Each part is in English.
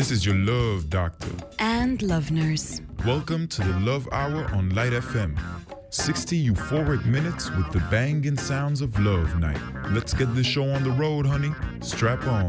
This is your love doctor and love nurse. Welcome to the Love Hour on Light FM. 60 euphoric minutes with the banging sounds of love night. Let's get this show on the road, honey. Strap on.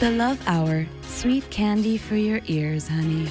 The Love Hour, sweet candy for your ears, honey.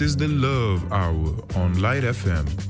This is the Love Hour on Light FM.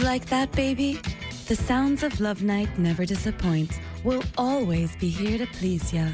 Like that, baby? The sounds of Love Night never disappoint. We'll always be here to please ya.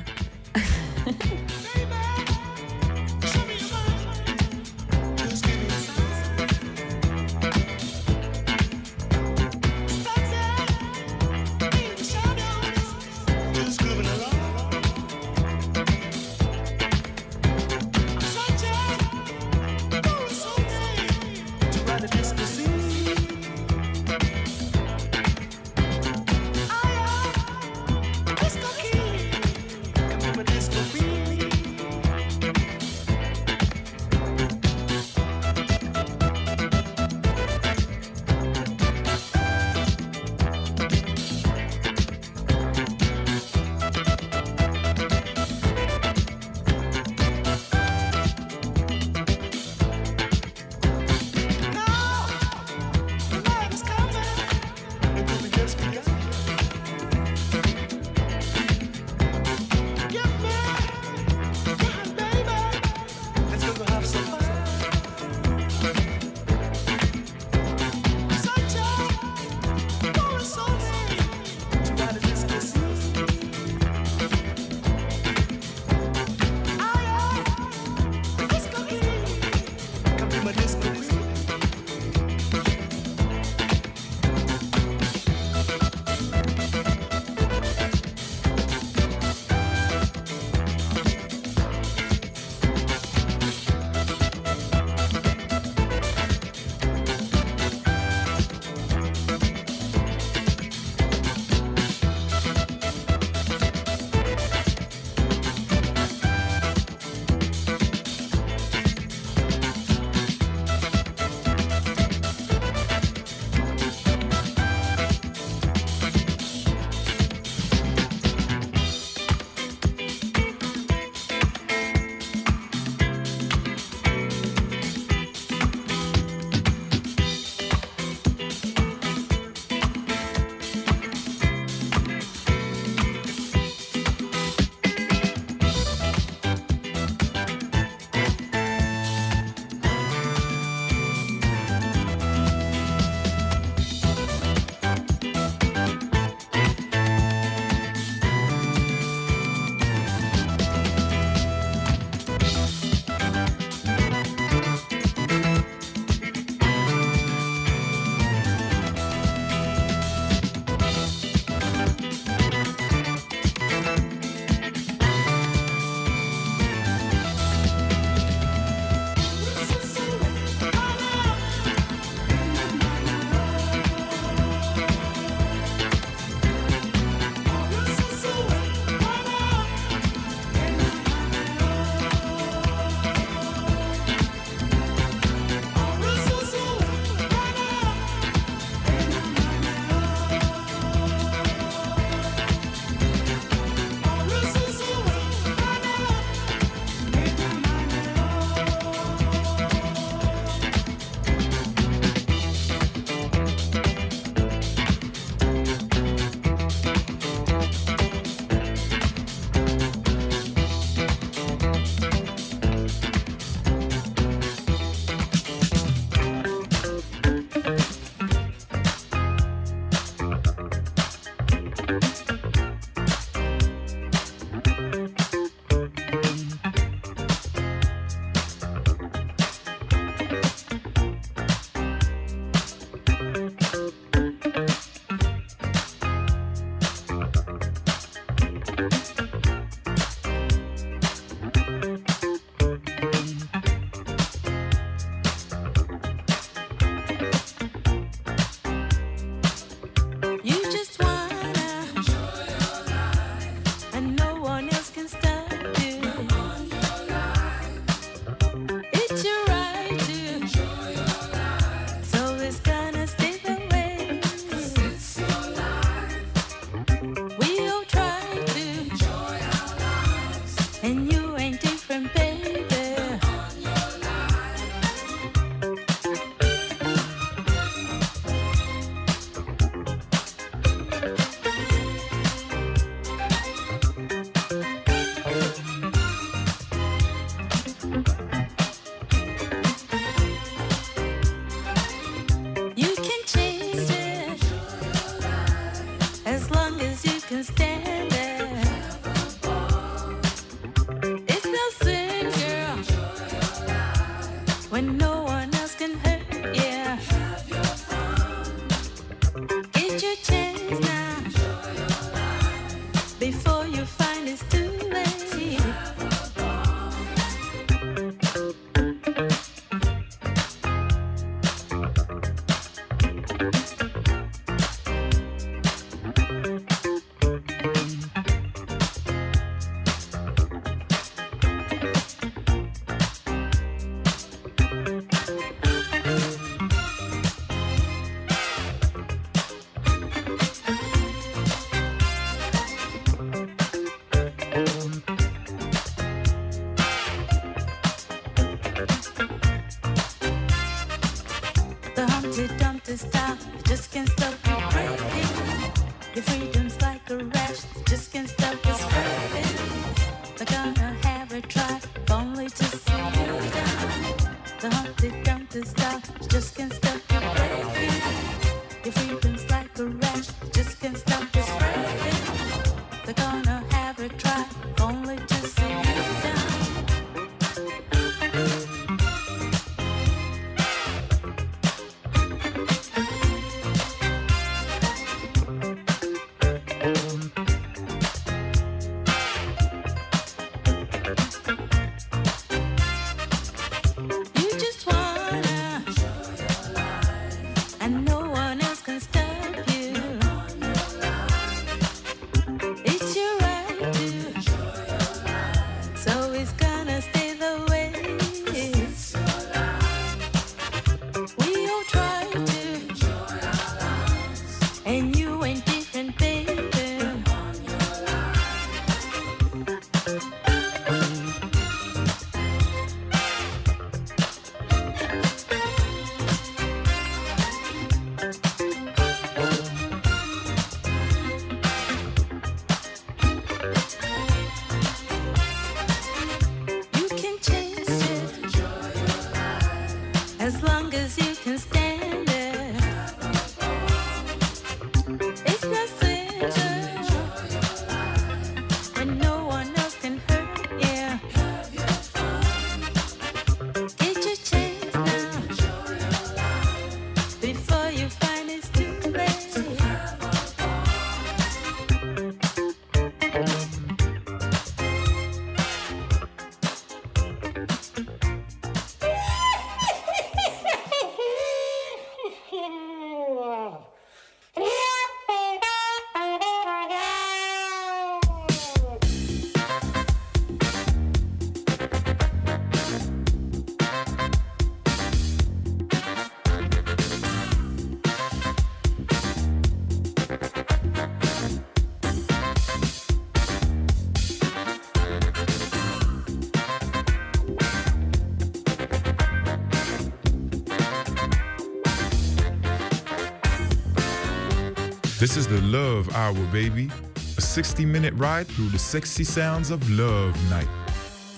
This is the Love Hour, baby. A 60 minute ride through the sexy sounds of Love Night.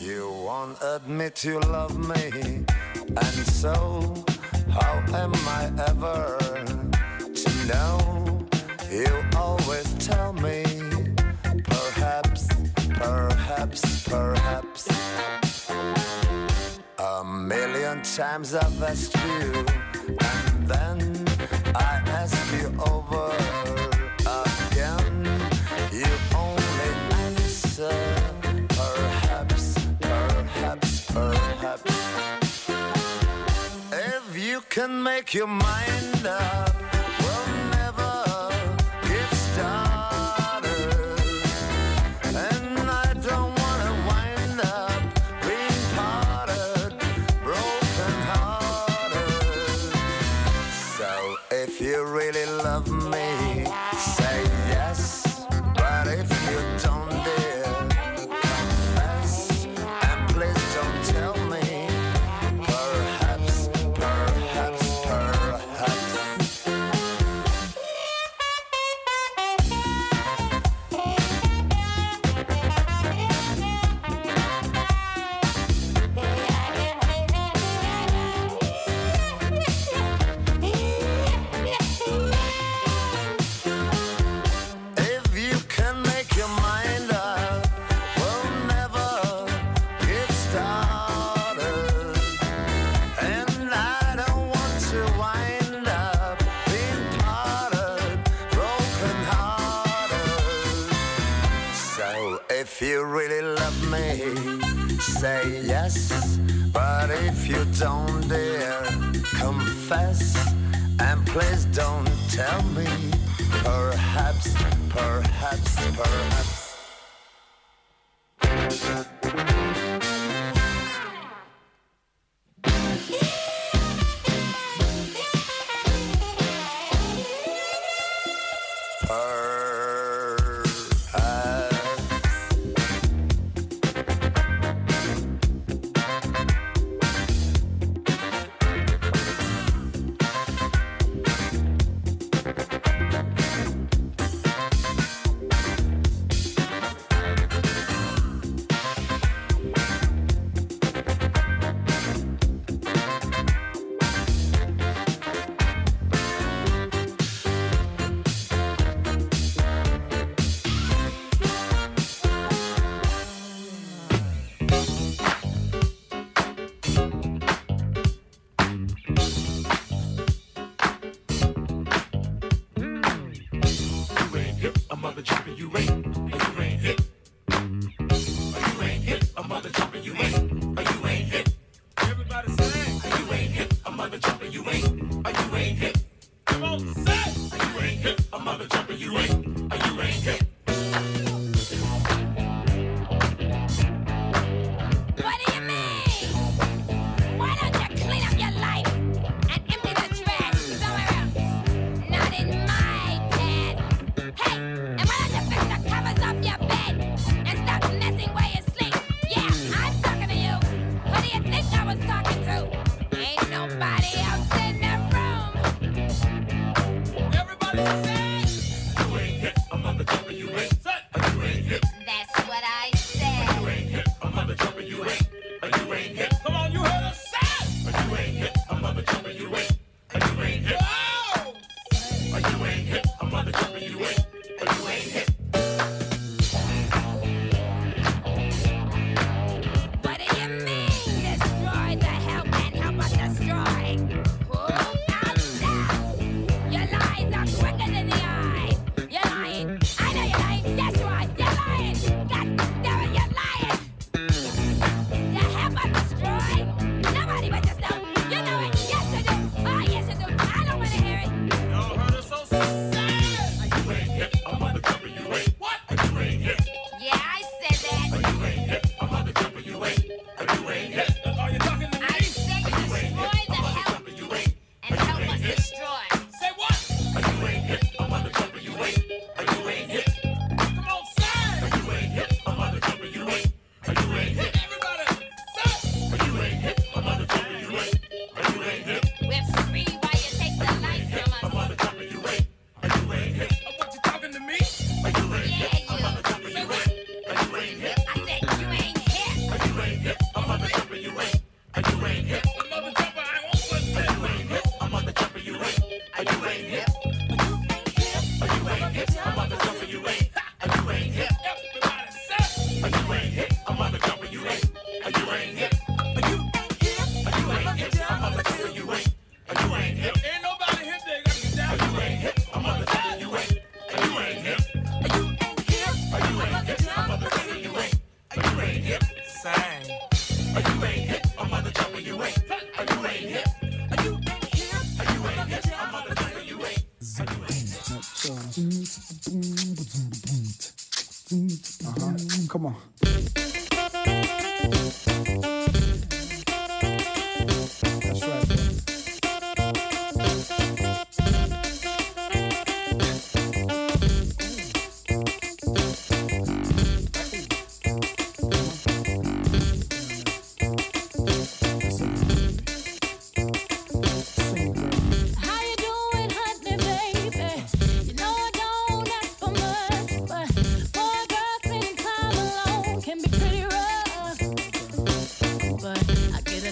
You won't admit you love me, and so how am I ever to know? You always tell me, perhaps, perhaps, perhaps. A million times I've asked you You're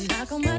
knock on my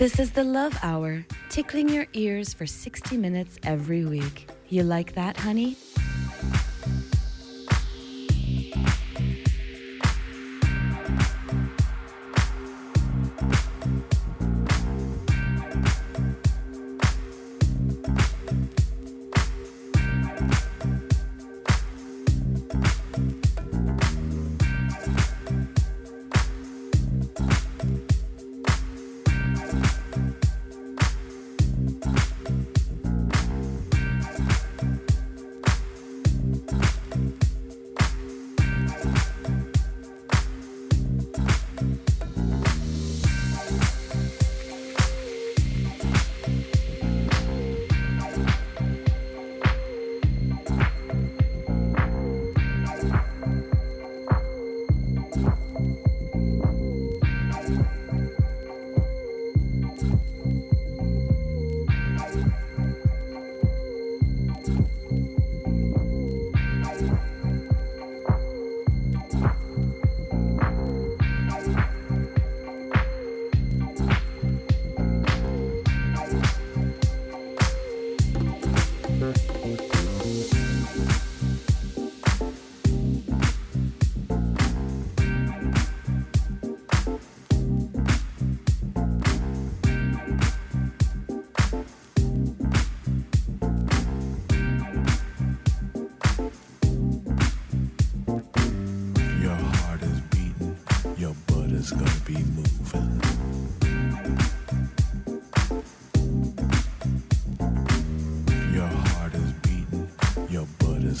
This is the Love Hour, tickling your ears for 60 minutes every week. You like that, honey?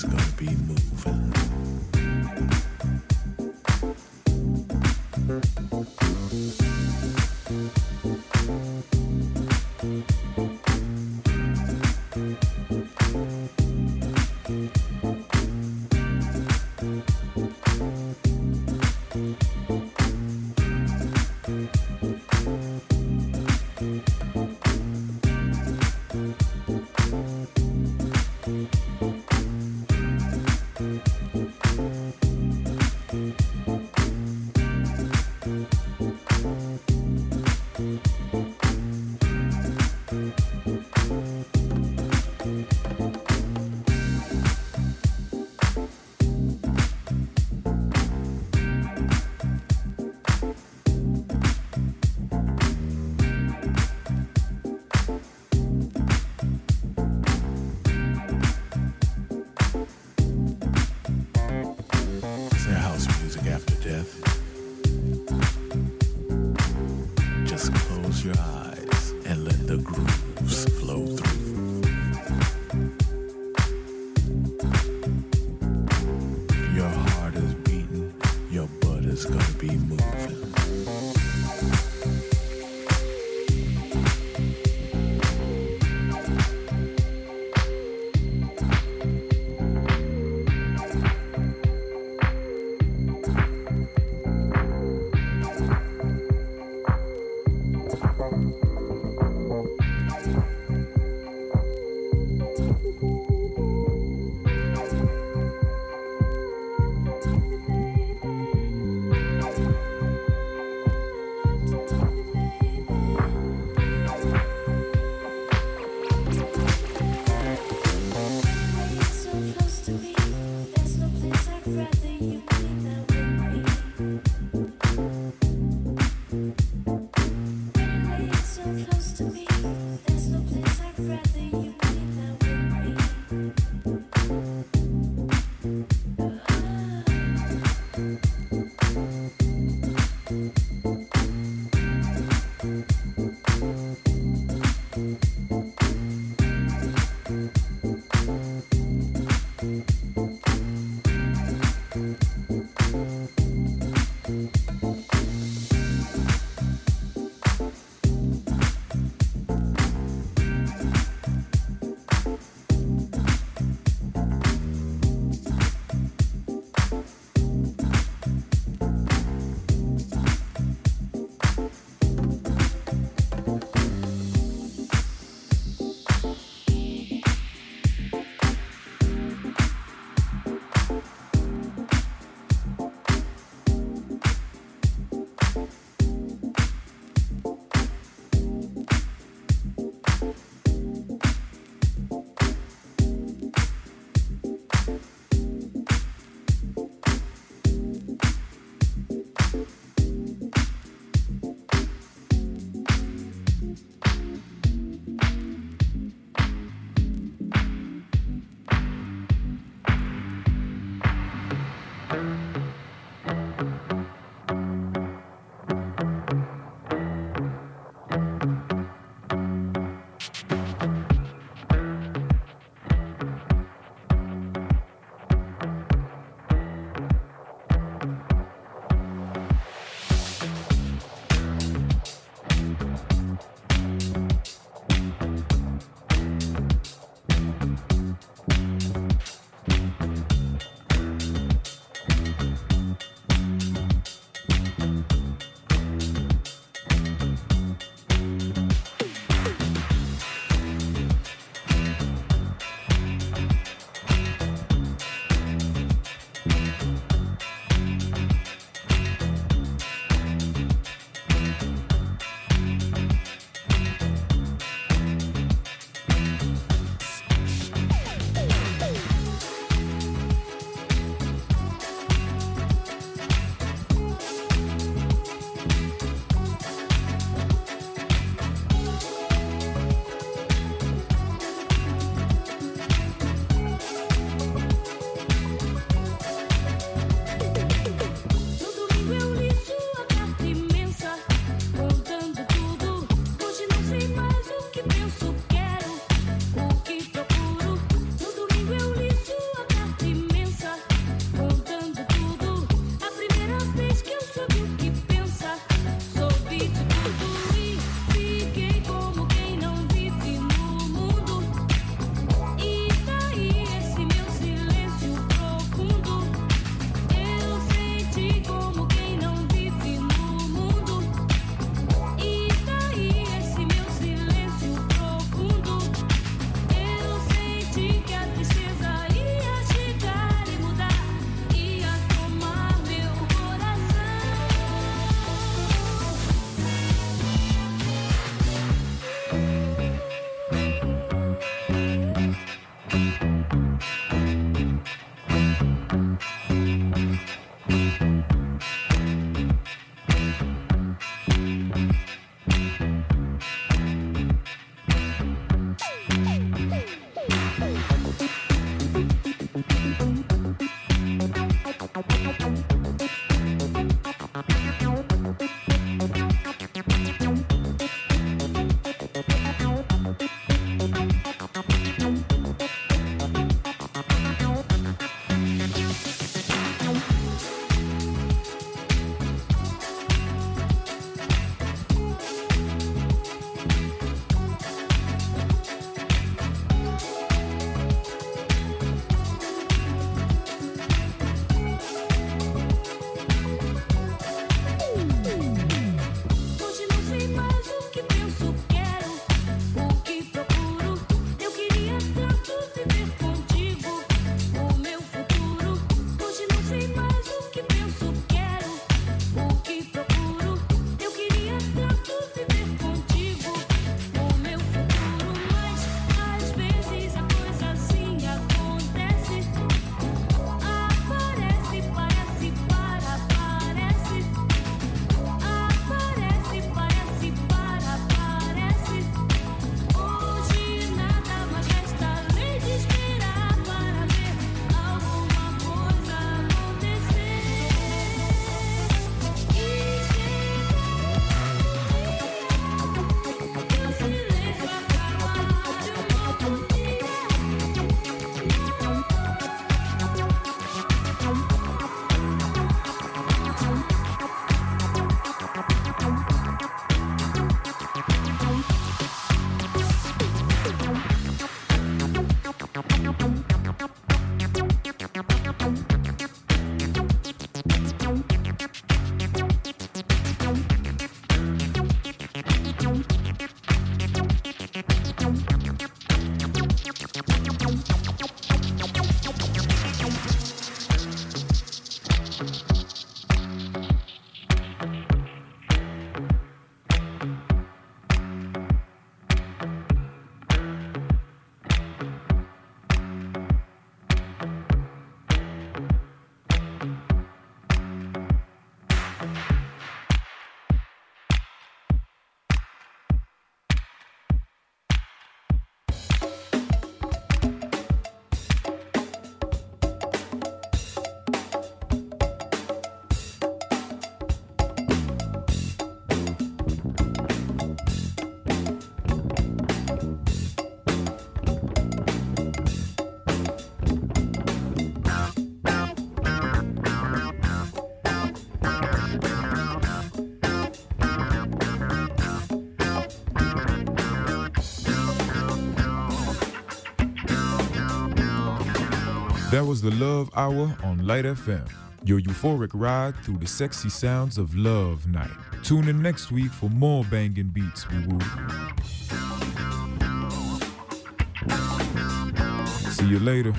Gonna be moving. That was the Love Hour on Light FM, your euphoric ride through the sexy sounds of Love Night. Tune in next week for more banging beats, woo woo. See you later.